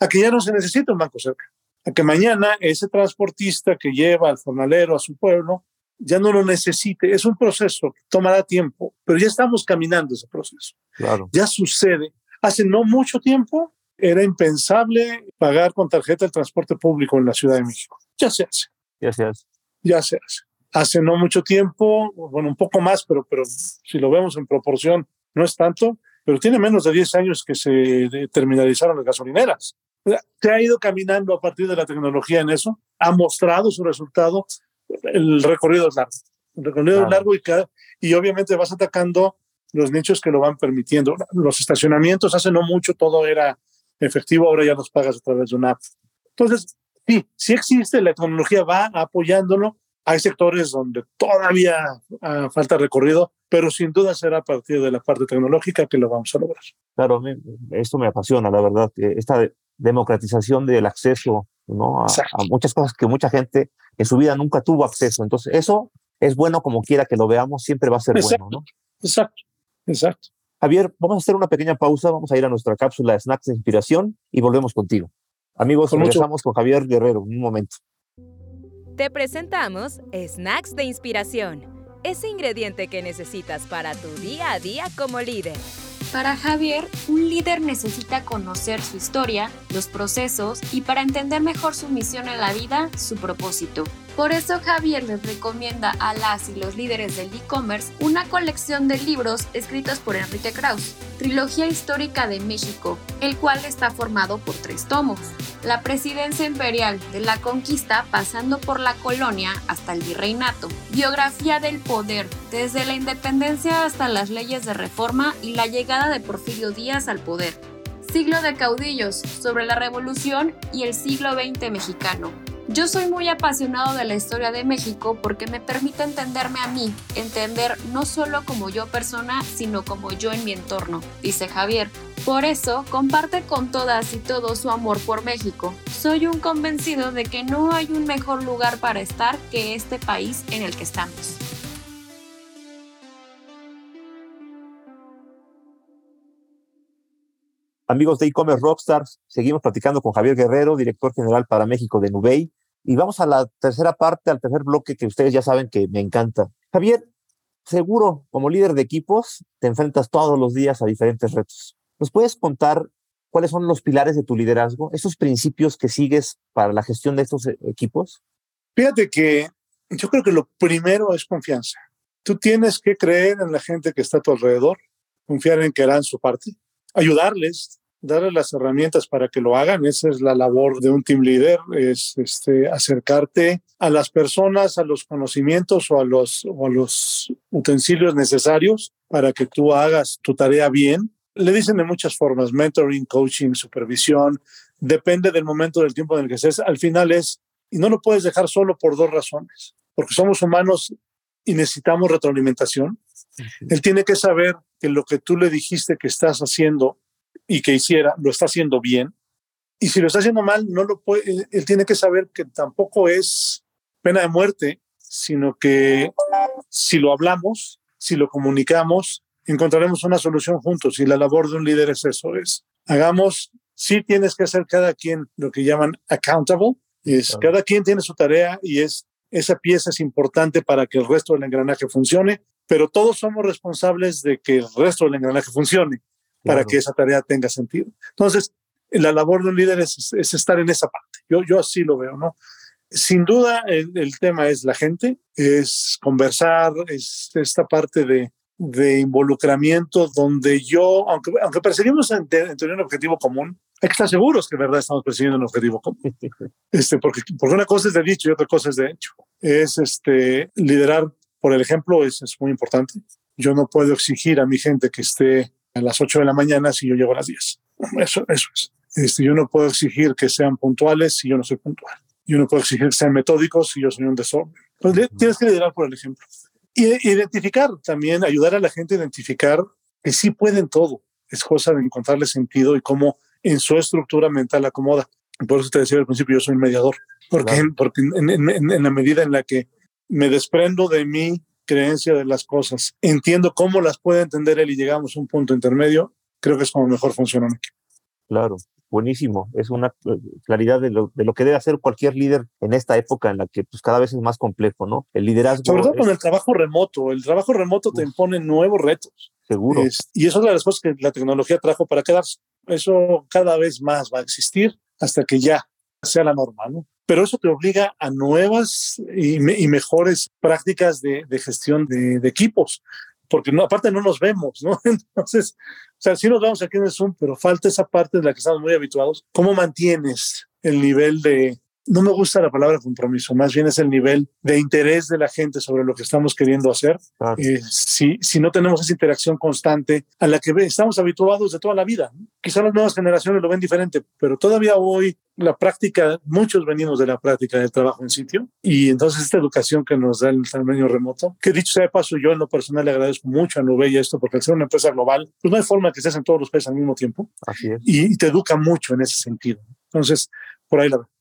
A que ya no se necesita un banco cerca. A que mañana ese transportista que lleva al jornalero a su pueblo ya no lo necesite. Es un proceso que tomará tiempo, pero ya estamos caminando ese proceso. Claro. Ya sucede. Hace no mucho tiempo era impensable pagar con tarjeta el transporte público en la Ciudad de México. Ya se hace. Ya se hace. Ya se hace. Hace no mucho tiempo, bueno, un poco más, pero, pero si lo vemos en proporción, no es tanto, pero tiene menos de 10 años que se terminalizaron las gasolineras. Se ha ido caminando a partir de la tecnología en eso, ha mostrado su resultado, el recorrido es largo. El recorrido claro. es largo y, y obviamente vas atacando los nichos que lo van permitiendo. Los estacionamientos hace no mucho todo era efectivo, ahora ya los pagas a través de una app. Entonces, sí, sí existe, la tecnología va apoyándolo. Hay sectores donde todavía uh, falta recorrido, pero sin duda será a partir de la parte tecnológica que lo vamos a lograr. Claro, esto me apasiona, la verdad. Esta democratización del acceso ¿no? a, a, muchas cosas que mucha gente en su vida nunca tuvo acceso. Entonces, eso es bueno como quiera que lo veamos, siempre va a ser exacto, bueno. ¿no? Exacto, exacto. Javier, vamos a hacer una pequeña pausa, vamos a ir a nuestra cápsula de snacks de inspiración y volvemos contigo. Amigos, con regresamos mucho. con Javier Guerrero en un momento. Te presentamos Snacks de Inspiración, ese ingrediente que necesitas para tu día a día como líder. Para Javier, un líder necesita conocer su historia, los procesos y para entender mejor su misión en la vida, su propósito. Por eso Javier les recomienda a las y los líderes del e-commerce una colección de libros escritos por Enrique Krauss, Trilogía Histórica de México, el cual está formado por tres tomos. La presidencia imperial de la conquista pasando por la colonia hasta el virreinato. Biografía del poder, desde la independencia hasta las leyes de reforma y la llegada de Porfirio Díaz al poder. Siglo de caudillos, sobre la revolución y el siglo XX mexicano. Yo soy muy apasionado de la historia de México porque me permite entenderme a mí, entender no solo como yo persona, sino como yo en mi entorno, dice Javier. Por eso, comparte con todas y todos su amor por México. Soy un convencido de que no hay un mejor lugar para estar que este país en el que estamos. Amigos de e-commerce Rockstars, seguimos platicando con Javier Guerrero, director general para México de Nubei. Y vamos a la tercera parte, al tercer bloque que ustedes ya saben que me encanta. Javier, seguro, como líder de equipos, te enfrentas todos los días a diferentes retos. ¿Nos puedes contar cuáles son los pilares de tu liderazgo, esos principios que sigues para la gestión de estos equipos? Fíjate que yo creo que lo primero es confianza. Tú tienes que creer en la gente que está a tu alrededor, confiar en que harán su parte ayudarles, darles las herramientas para que lo hagan. Esa es la labor de un team leader, es este, acercarte a las personas, a los conocimientos o a los, o a los utensilios necesarios para que tú hagas tu tarea bien. Le dicen de muchas formas, mentoring, coaching, supervisión, depende del momento del tiempo en el que estés. Al final es, y no lo puedes dejar solo por dos razones, porque somos humanos y necesitamos retroalimentación. Él tiene que saber que lo que tú le dijiste que estás haciendo y que hiciera, lo está haciendo bien. Y si lo está haciendo mal, no lo puede, él tiene que saber que tampoco es pena de muerte, sino que si lo hablamos, si lo comunicamos, encontraremos una solución juntos. Y la labor de un líder es eso, es hagamos, sí tienes que hacer cada quien lo que llaman accountable, Es, Cada quien tiene su tarea y es, esa pieza es importante para que el resto del engranaje funcione, pero todos somos responsables de que el resto del engranaje funcione para que esa tarea tenga sentido. Entonces, la labor de un líder es, es, estar en esa parte. Yo, yo así lo veo, ¿no? Sin duda, el, el, tema es la gente, es conversar, es esta parte de, de involucramiento donde yo, aunque, aunque perseguimos en, en tener un objetivo común, hay que estar seguros que de verdad estamos persiguiendo un objetivo común. Este, porque, porque una cosa es de dicho y otra cosa es de hecho. Es este, liderar por el ejemplo, es, es muy importante. Yo no puedo exigir a mi gente que esté a las 8 de la mañana si yo llego a las 10. Eso, eso es. Este, yo no puedo exigir que sean puntuales si yo no soy puntual. Yo no puedo exigir que sean metódicos si yo soy un desorden. Entonces, tienes que liderar por el ejemplo. Y identificar también, ayudar a la gente a identificar que sí pueden todo. Es cosa de encontrarle sentido y cómo en su estructura mental acomoda. Por eso te decía al principio, yo soy un mediador, porque, porque en, en, en, la medida en la que me desprendo de mi creencia de las cosas, entiendo cómo las puede entender él y llegamos a un punto intermedio, creo que es como mejor funciona aquí. Claro, buenísimo. Es una claridad de lo, de lo, que debe hacer cualquier líder en esta época en la que pues, cada vez es más complejo, ¿no? El liderazgo. Sobre todo es... con el trabajo remoto. El trabajo remoto te impone nuevos retos. Seguro. Es, y eso es una de las cosas que la tecnología trajo para quedarse. Eso cada vez más va a existir hasta que ya sea la norma, ¿no? Pero eso te obliga a nuevas y, me, y mejores prácticas de, gestión de, equipos, porque aparte no nos vemos, ¿no? Entonces, o sea, sí nos vemos aquí en el Zoom, pero falta esa parte de la que estamos muy habituados. ¿Cómo mantienes el nivel de, no me gusta la palabra compromiso, más bien es el nivel de interés de la gente sobre lo que estamos queriendo hacer. Claro. Eh, si, si no tenemos esa interacción constante a la que estamos habituados de toda la vida. Quizá las nuevas generaciones lo ven diferente, pero todavía hoy la práctica, muchos venimos de la práctica del trabajo en sitio y entonces esta educación que nos da el medio remoto, que dicho sea de paso, yo en lo personal le agradezco mucho a Nubella esto porque al ser una empresa global, pues no hay forma que estés en todos los países al mismo tiempo Así es. Y, y te educa mucho en ese sentido. Entonces, por ahí la veo.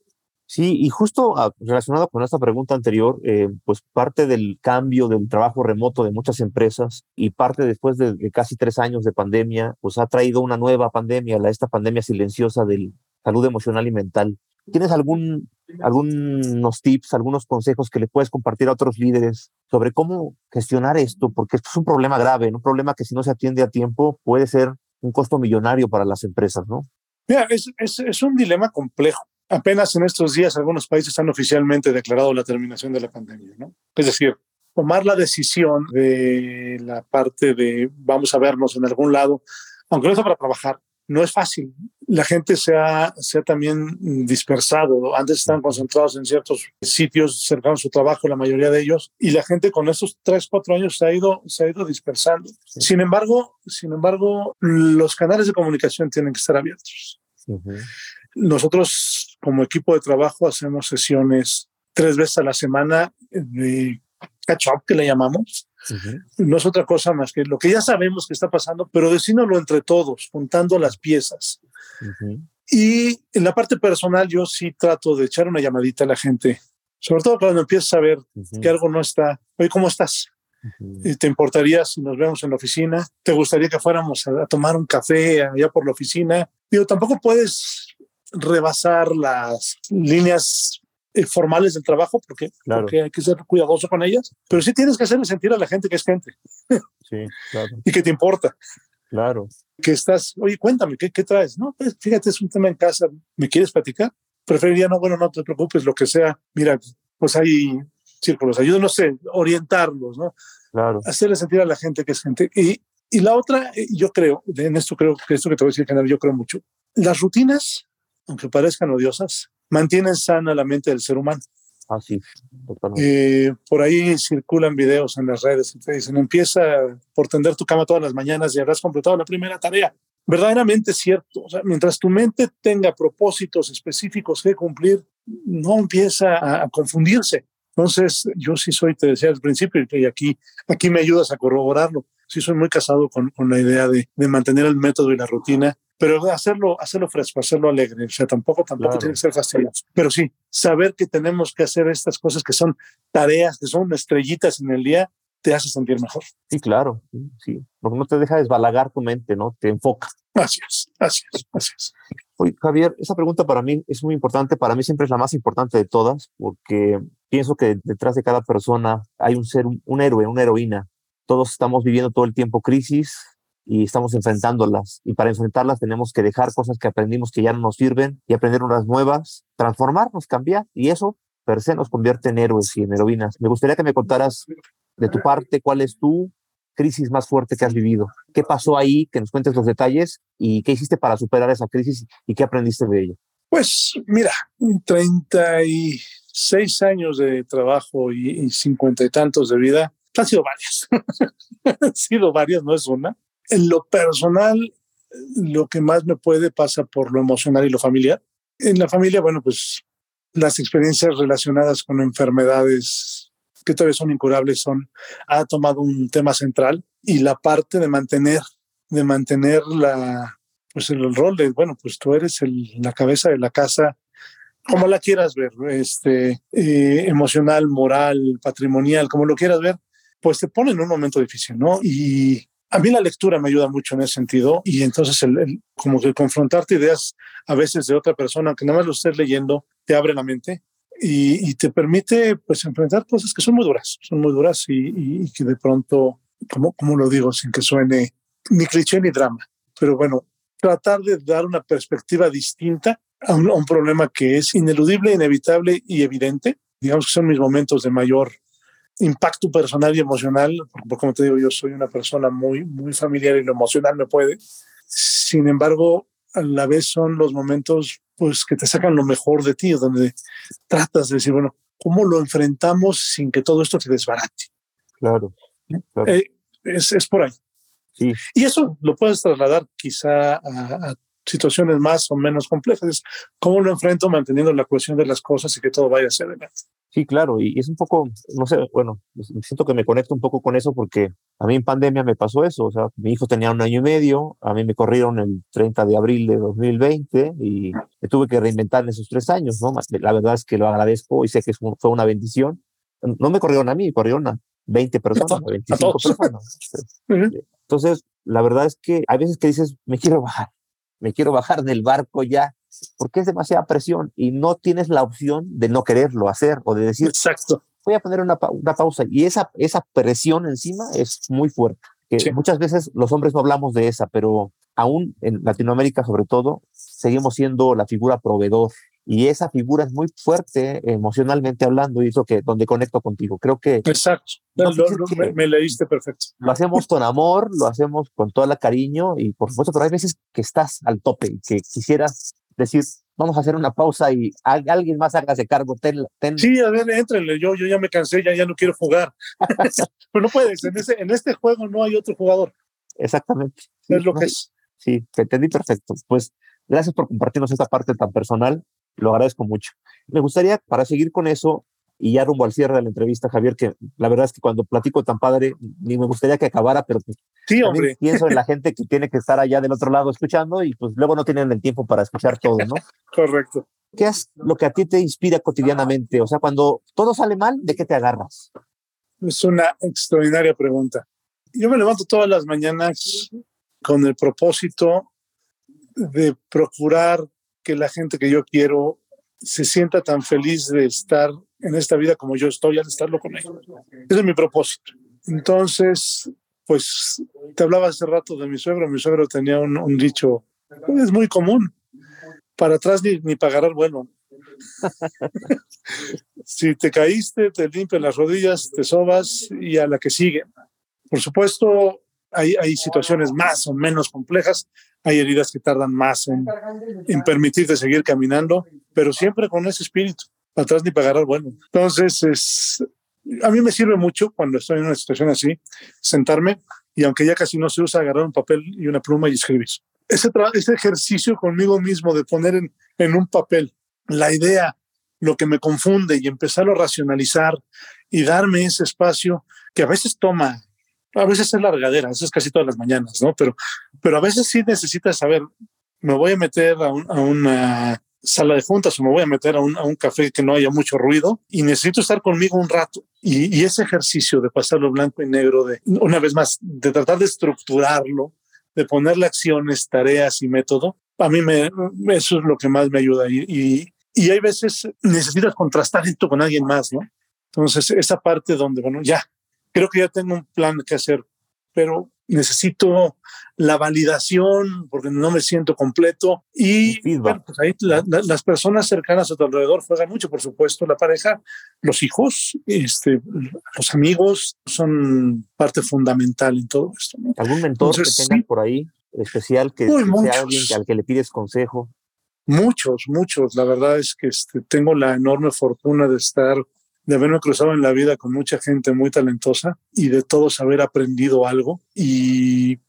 Sí, y justo a, relacionado con esta pregunta anterior, eh, pues parte del cambio del trabajo remoto de muchas empresas y parte después de, de, casi tres años de pandemia, pues ha traído una nueva pandemia, la, esta pandemia silenciosa de salud emocional y mental. ¿Tienes algún, algunos tips, algunos consejos que le puedes compartir a otros líderes sobre cómo gestionar esto? Porque esto es un problema grave, un problema que si no se atiende a tiempo puede ser un costo millonario para las empresas, ¿no? Mira, es, es, es un dilema complejo apenas en estos días algunos países han oficialmente declarado la terminación de la pandemia, ¿no? Es decir, tomar la decisión de la parte de vamos a vernos en algún lado, aunque no sea para trabajar, no es fácil. La gente se ha, se ha también dispersado. Antes estaban concentrados en ciertos sitios cercanos a su trabajo, la mayoría de ellos, y la gente con estos tres, cuatro años se ha ido, se ha ido dispersando. Sí. Sin embargo, sin embargo, los canales de comunicación tienen que estar abiertos. Uh -huh. Nosotros como equipo de trabajo hacemos sesiones tres veces a la semana de catch up que le llamamos. Uh -huh. No es otra cosa más que lo que ya sabemos que está pasando, pero decínoslo entre todos, juntando las piezas. Uh -huh. Y en la parte personal yo sí trato de echar una llamadita a la gente, sobre todo cuando empiezas a ver uh -huh. que algo no está. Oye, ¿cómo estás? ¿Te importaría si nos vemos en la oficina? ¿Te gustaría que fuéramos a, a tomar un café allá por la oficina? Digo, tampoco puedes rebasar las líneas eh, formales del trabajo porque, claro. porque, hay que ser cuidadoso con ellas, pero sí tienes que hacerle sentir a la gente que es gente. Sí, claro. y que te importa. Claro. Que estás, oye, cuéntame, ¿qué, qué traes? No, pues fíjate, es un tema en casa, ¿me quieres platicar? Preferiría, no, bueno, no te preocupes, lo que sea. Mira, pues hay círculos, ayuda, no sé, orientarlos, ¿no? Claro. Hacerle sentir a la gente que es gente. Y, y la otra, eh, yo creo, en esto creo que esto que te voy a decir, general, yo creo mucho. Las rutinas aunque parezcan odiosas, mantienen sana la mente del ser humano. Así, ah, eh, por ahí circulan videos en las redes y te dicen, empieza por tender tu cama todas las mañanas y habrás completado la primera tarea. Verdaderamente cierto. O sea, mientras tu mente tenga propósitos específicos que cumplir, no empieza a, a confundirse. Entonces, yo sí soy, te decía al principio, y aquí, aquí me ayudas a corroborarlo. Sí soy muy casado con, con la idea de, de mantener el método y la rutina pero hacerlo, hacerlo fresco, hacerlo alegre, o sea, tampoco, tampoco claro. tiene que ser fastidioso, pero sí, saber que tenemos que hacer estas cosas que son tareas, que son estrellitas en el día, te hace sentir mejor. Sí, claro, sí, porque no te deja desbalagar tu mente, ¿no? Te enfoca. Así es, así es, así es. Oye, Javier, esa pregunta para mí es muy importante, para mí siempre es la más importante de todas, porque pienso que detrás de cada persona hay un ser, un, héroe, una heroína. Todos estamos viviendo todo el tiempo crisis y estamos enfrentándolas. Y para enfrentarlas tenemos que dejar cosas que aprendimos que ya no nos sirven y aprender unas nuevas, transformarnos, cambiar. Y eso per se nos convierte en héroes y en heroínas. Me gustaría que me contaras de tu parte cuál es tu crisis más fuerte que has vivido. ¿Qué pasó ahí? Que nos cuentes los detalles y qué hiciste para superar esa crisis y qué aprendiste de ella. Pues mira, 36 años de trabajo y, 50 y tantos de vida, han sido varias. han sido varias, no es una. En lo personal, lo que más me puede pasa por lo emocional y lo familiar. En la familia, bueno, pues las experiencias relacionadas con enfermedades que todavía son incurables, son, ha tomado un tema central y la parte de mantener, de mantener la, pues el, rol de, bueno, pues tú eres la cabeza de la casa, como la quieras ver, este, eh, emocional, moral, patrimonial, como lo quieras ver, pues te pone en un momento difícil, ¿no? Y a mí la lectura me ayuda mucho en ese sentido y entonces como que confrontarte ideas a veces de otra persona, que nada más lo estés leyendo, te abre la mente y, te permite pues enfrentar cosas que son muy duras, son muy duras y, y, que de pronto, como, como lo digo, sin que suene ni cliché ni drama, pero bueno, tratar de dar una perspectiva distinta a un, a un problema que es ineludible, inevitable y evidente. Digamos que son mis momentos de mayor impacto personal y emocional, porque como te digo, yo soy una persona muy, muy familiar y lo emocional me puede. Sin embargo, a la vez son los momentos pues que te sacan lo mejor de ti, donde tratas de decir, bueno, ¿cómo lo enfrentamos sin que todo esto te desbarate? Claro. Eh, es, es, por ahí. Sí. Y eso lo puedes trasladar quizá a, a, situaciones más o menos complejas. ¿Cómo lo enfrento manteniendo la cohesión de las cosas y que todo vaya hacia adelante? Sí, claro, y es un poco, no sé, bueno, siento que me conecto un poco con eso porque a mí en pandemia me pasó eso, o sea, mi hijo tenía un año y medio, a mí me corrieron el 30 de abril de 2020 y me tuve que reinventar en esos tres años, ¿no? La verdad es que lo agradezco y sé que fue una bendición. No me corrieron a mí, corrieron a 20 personas, a 25 personas. Entonces, la verdad es que hay veces que dices, me quiero bajar, me quiero bajar del barco ya, porque es demasiada presión y no tienes la opción de no quererlo hacer o de decir, Exacto. voy a poner una, una pausa. Y esa, esa presión encima es muy fuerte. Que Muchas veces los hombres no hablamos de esa, pero aún en Latinoamérica sobre todo, seguimos siendo la figura proveedor. Y esa figura es muy fuerte emocionalmente hablando y eso que donde conecto contigo. Creo que... Exacto. me, me, leíste perfecto. Lo hacemos con amor, lo hacemos con todo el cariño y por supuesto, pero hay veces que estás al tope y que quisieras decir, vamos a hacer una pausa y alguien más hágase cargo. Ten, ten. Sí, a ver, éntrenle, yo, yo ya me cansé, ya, ya no quiero jugar. Pero no puedes, en, ese, en este juego no hay otro jugador. Exactamente. es lo que es. Sí, te entendí perfecto. Pues gracias por compartirnos esta parte tan personal, lo agradezco mucho. Me gustaría, para seguir con eso, y ya rumbo al cierre de la entrevista, Javier, que la verdad es que cuando platico tan padre, ni me gustaría que acabara, pero pues, sí, hombre. pienso en la gente que tiene que estar allá del otro lado escuchando y pues luego no tienen el tiempo para escuchar todo, ¿no? Correcto. ¿Qué es lo que a ti te inspira cotidianamente? O sea, cuando todo sale mal, ¿de qué te agarras? Es una extraordinaria pregunta. Yo me levanto todas las mañanas con el propósito de procurar que la gente que yo quiero se sienta tan feliz de estar en esta vida como yo estoy al estarlo con ellos. Ese es mi propósito. Entonces, pues te hablaba hace rato de mi suegro. Mi suegro tenía un, dicho, es muy común, para atrás ni, ni pagar el vuelo. si te caíste, te limpias las rodillas, te sobas y a la que sigue. Por supuesto, hay, hay situaciones más o menos complejas, hay heridas que tardan más en, permitirte seguir caminando, pero siempre con ese espíritu atrás ni pagar al bueno. Entonces, es, a mí me sirve mucho cuando estoy en una situación así, sentarme y aunque ya casi no se usa, agarrar un papel y una pluma y escribir. Ese, ese ejercicio conmigo mismo de poner en, en un papel la idea, lo que me confunde y empezarlo a racionalizar y darme ese espacio que a veces toma, a veces es largadera, eso es casi todas las mañanas, ¿no? Pero, pero a veces sí necesitas saber, me voy a meter a, un, a una sala de juntas o me voy a meter a un, a un, café que no haya mucho ruido y necesito estar conmigo un rato. Y, y, ese ejercicio de pasarlo blanco y negro, de una vez más, de tratar de estructurarlo, de ponerle acciones, tareas y método, a mí me, eso es lo que más me ayuda. Y, y, y hay veces necesitas contrastar esto con alguien más, ¿no? Entonces, esa parte donde, bueno, ya, creo que ya tengo un plan que hacer, pero necesito la validación porque no me siento completo y bueno, pues ahí las personas cercanas a tu alrededor juegan mucho, por supuesto, la pareja, los hijos, este, los amigos son parte fundamental en todo esto. ¿Algún mentor que tengas por ahí especial que, sea alguien al que le pides consejo? Muchos, muchos. La verdad es que este, tengo la enorme fortuna de estar de haberme cruzado en la vida con mucha gente muy talentosa y de todos haber aprendido algo y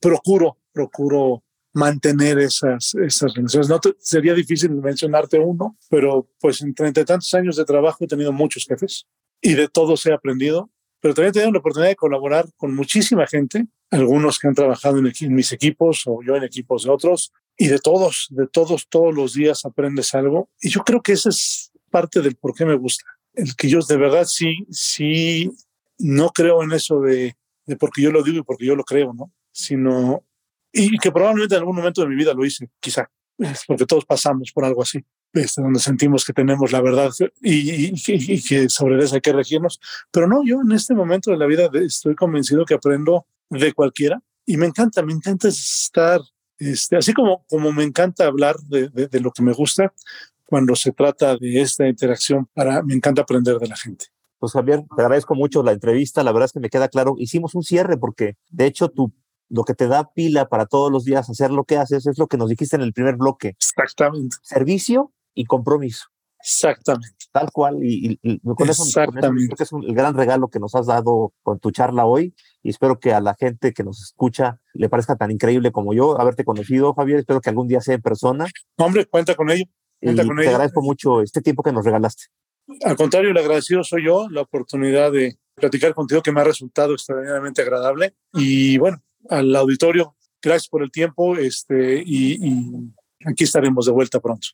procuro, procuro mantener esas, esas relaciones. No sería difícil mencionarte uno, pero pues en treinta y tantos años de trabajo he tenido muchos jefes y de todos he aprendido, pero también he tenido la oportunidad de colaborar con muchísima gente, algunos que han trabajado en, mis equipos o yo en equipos de otros, y de todos, de todos, todos los días aprendes algo. Y yo creo que esa es parte del por qué me gusta el que yo de verdad sí, sí, no creo en eso de, de porque yo lo digo y porque yo lo creo, ¿no? Sino, y que probablemente en algún momento de mi vida lo hice, quizá, porque todos pasamos por algo así, este, donde sentimos que tenemos la verdad y, y, que sobre eso hay que regirnos. Pero no, yo en este momento de la vida estoy convencido que aprendo de cualquiera y me encanta, me encanta estar, este, así como, como me encanta hablar de, de, de lo que me gusta, cuando se trata de esta interacción. Para, me encanta aprender de la gente. Pues Javier, te agradezco mucho la entrevista. La verdad es que me queda claro. Hicimos un cierre porque, de hecho, tú lo que te da pila para todos los días hacer lo que haces es lo que nos dijiste en el primer bloque. Exactamente. Servicio y compromiso. Exactamente. Tal cual. Y, con, eso, creo que es un, el gran regalo que nos has dado con tu charla hoy. Y espero que a la gente que nos escucha le parezca tan increíble como yo haberte conocido, Javier. Espero que algún día sea en persona. Hombre, cuenta con ello te agradezco mucho este tiempo que nos regalaste. Al contrario, el agradecido soy yo, la oportunidad de platicar contigo que me ha resultado extraordinariamente agradable. Y bueno, al auditorio, gracias por el tiempo este, y, aquí estaremos de vuelta pronto.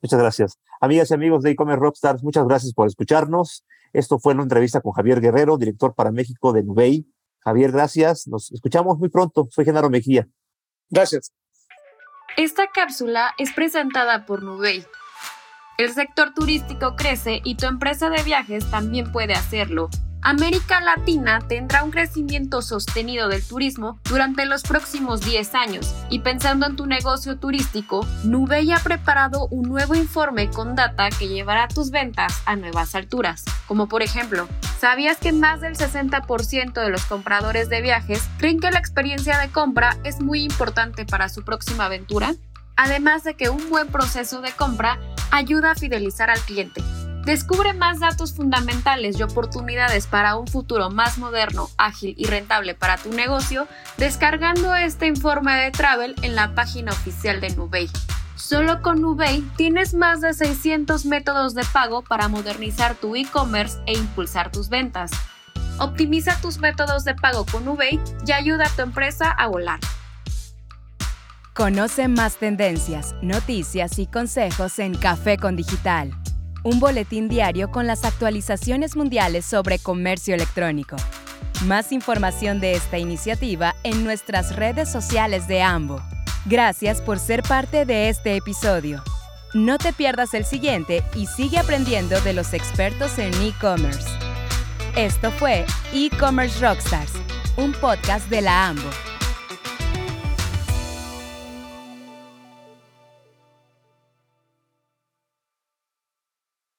Muchas gracias. Amigas y amigos de e-commerce Rockstars, muchas gracias por escucharnos. Esto fue una entrevista con Javier Guerrero, director para México de Nubei. Javier, gracias. Nos escuchamos muy pronto. Soy Genaro Mejía. Gracias. Esta cápsula es presentada por Nubei. El sector turístico crece y tu empresa de viajes también puede hacerlo. América Latina tendrá un crecimiento sostenido del turismo durante los próximos 10 años y pensando en tu negocio turístico, Nubey ha preparado un nuevo informe con data que llevará tus ventas a nuevas alturas. Como por ejemplo, ¿sabías que más del 60% de los compradores de viajes creen que la experiencia de compra es muy importante para su próxima aventura? Además de que un buen proceso de compra ayuda a fidelizar al cliente. Descubre más datos fundamentales y oportunidades para un futuro más moderno, ágil y rentable para tu negocio descargando este informe de Travel en la página oficial de Nubei. Solo con Nubei tienes más de 600 métodos de pago para modernizar tu e-commerce e impulsar tus ventas. Optimiza tus métodos de pago con Nubei y ayuda a tu empresa a volar. Conoce más tendencias, noticias y consejos en Café con Digital un boletín diario con las actualizaciones mundiales sobre comercio electrónico. Más información de esta iniciativa en nuestras redes sociales de AMBO. Gracias por ser parte de este episodio. No te pierdas el siguiente y sigue aprendiendo de los expertos en e-commerce. Esto fue E-Commerce Rockstars, un podcast de la AMBO.